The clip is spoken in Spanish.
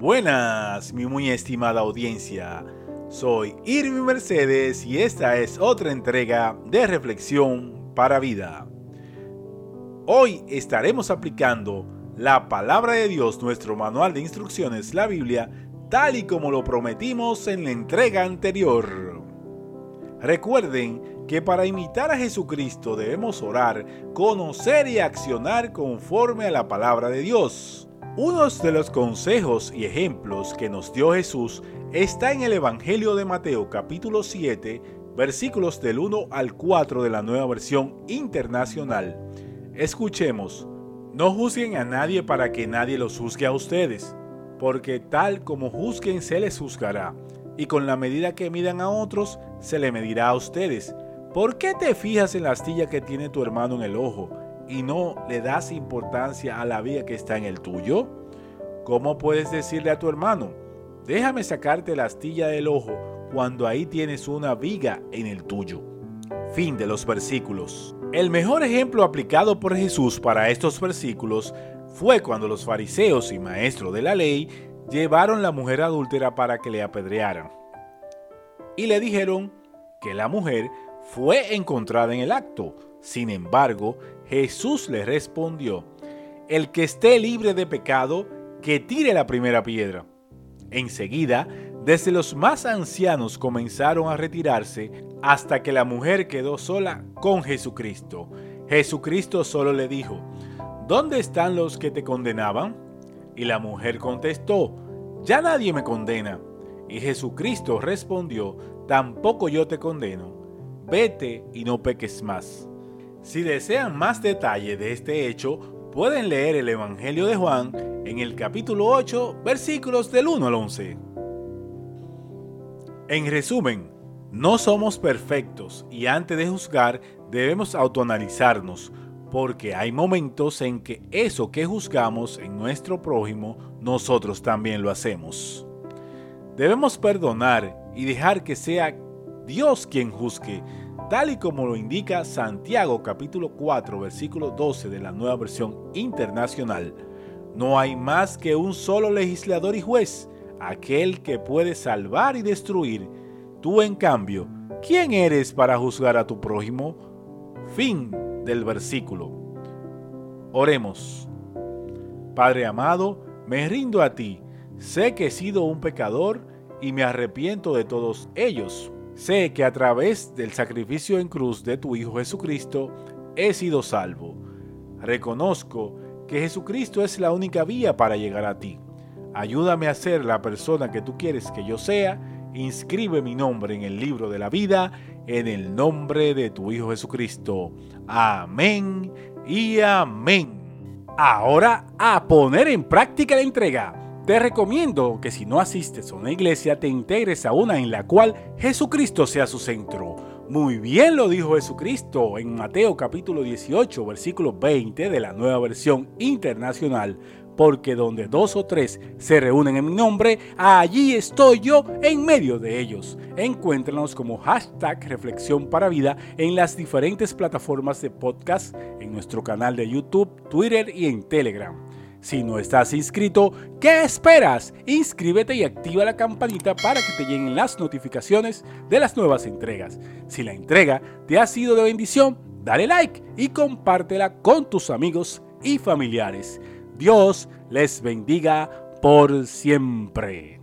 Buenas, mi muy estimada audiencia. Soy Irving Mercedes y esta es otra entrega de Reflexión para Vida. Hoy estaremos aplicando la palabra de Dios, nuestro manual de instrucciones, la Biblia, tal y como lo prometimos en la entrega anterior. Recuerden que para imitar a Jesucristo debemos orar, conocer y accionar conforme a la palabra de Dios. Uno de los consejos y ejemplos que nos dio Jesús está en el Evangelio de Mateo capítulo 7 versículos del 1 al 4 de la nueva versión internacional. Escuchemos, no juzguen a nadie para que nadie los juzgue a ustedes, porque tal como juzguen se les juzgará, y con la medida que midan a otros se le medirá a ustedes. ¿Por qué te fijas en la astilla que tiene tu hermano en el ojo? Y no le das importancia a la vida que está en el tuyo? ¿Cómo puedes decirle a tu hermano, déjame sacarte la astilla del ojo cuando ahí tienes una viga en el tuyo? Fin de los versículos. El mejor ejemplo aplicado por Jesús para estos versículos fue cuando los fariseos y maestros de la ley llevaron la mujer adúltera para que le apedrearan. Y le dijeron que la mujer fue encontrada en el acto. Sin embargo, Jesús le respondió, el que esté libre de pecado, que tire la primera piedra. Enseguida, desde los más ancianos comenzaron a retirarse hasta que la mujer quedó sola con Jesucristo. Jesucristo solo le dijo, ¿dónde están los que te condenaban? Y la mujer contestó, ya nadie me condena. Y Jesucristo respondió, tampoco yo te condeno. Vete y no peques más. Si desean más detalle de este hecho, pueden leer el Evangelio de Juan en el capítulo 8, versículos del 1 al 11. En resumen, no somos perfectos y antes de juzgar debemos autoanalizarnos, porque hay momentos en que eso que juzgamos en nuestro prójimo, nosotros también lo hacemos. Debemos perdonar y dejar que sea Dios quien juzgue, tal y como lo indica Santiago capítulo 4 versículo 12 de la nueva versión internacional. No hay más que un solo legislador y juez, aquel que puede salvar y destruir. Tú en cambio, ¿quién eres para juzgar a tu prójimo? Fin del versículo. Oremos. Padre amado, me rindo a ti. Sé que he sido un pecador y me arrepiento de todos ellos Sé que a través del sacrificio en cruz de tu Hijo Jesucristo he sido salvo. Reconozco que Jesucristo es la única vía para llegar a ti. Ayúdame a ser la persona que tú quieres que yo sea. Inscribe mi nombre en el libro de la vida en el nombre de tu Hijo Jesucristo. Amén y amén. Ahora a poner en práctica la entrega. Te recomiendo que si no asistes a una iglesia te integres a una en la cual Jesucristo sea su centro. Muy bien lo dijo Jesucristo en Mateo capítulo 18 versículo 20 de la nueva versión internacional. Porque donde dos o tres se reúnen en mi nombre, allí estoy yo en medio de ellos. Encuéntranos como hashtag Reflexión para Vida en las diferentes plataformas de podcast, en nuestro canal de YouTube, Twitter y en Telegram. Si no estás inscrito, ¿qué esperas? Inscríbete y activa la campanita para que te lleguen las notificaciones de las nuevas entregas. Si la entrega te ha sido de bendición, dale like y compártela con tus amigos y familiares. Dios les bendiga por siempre.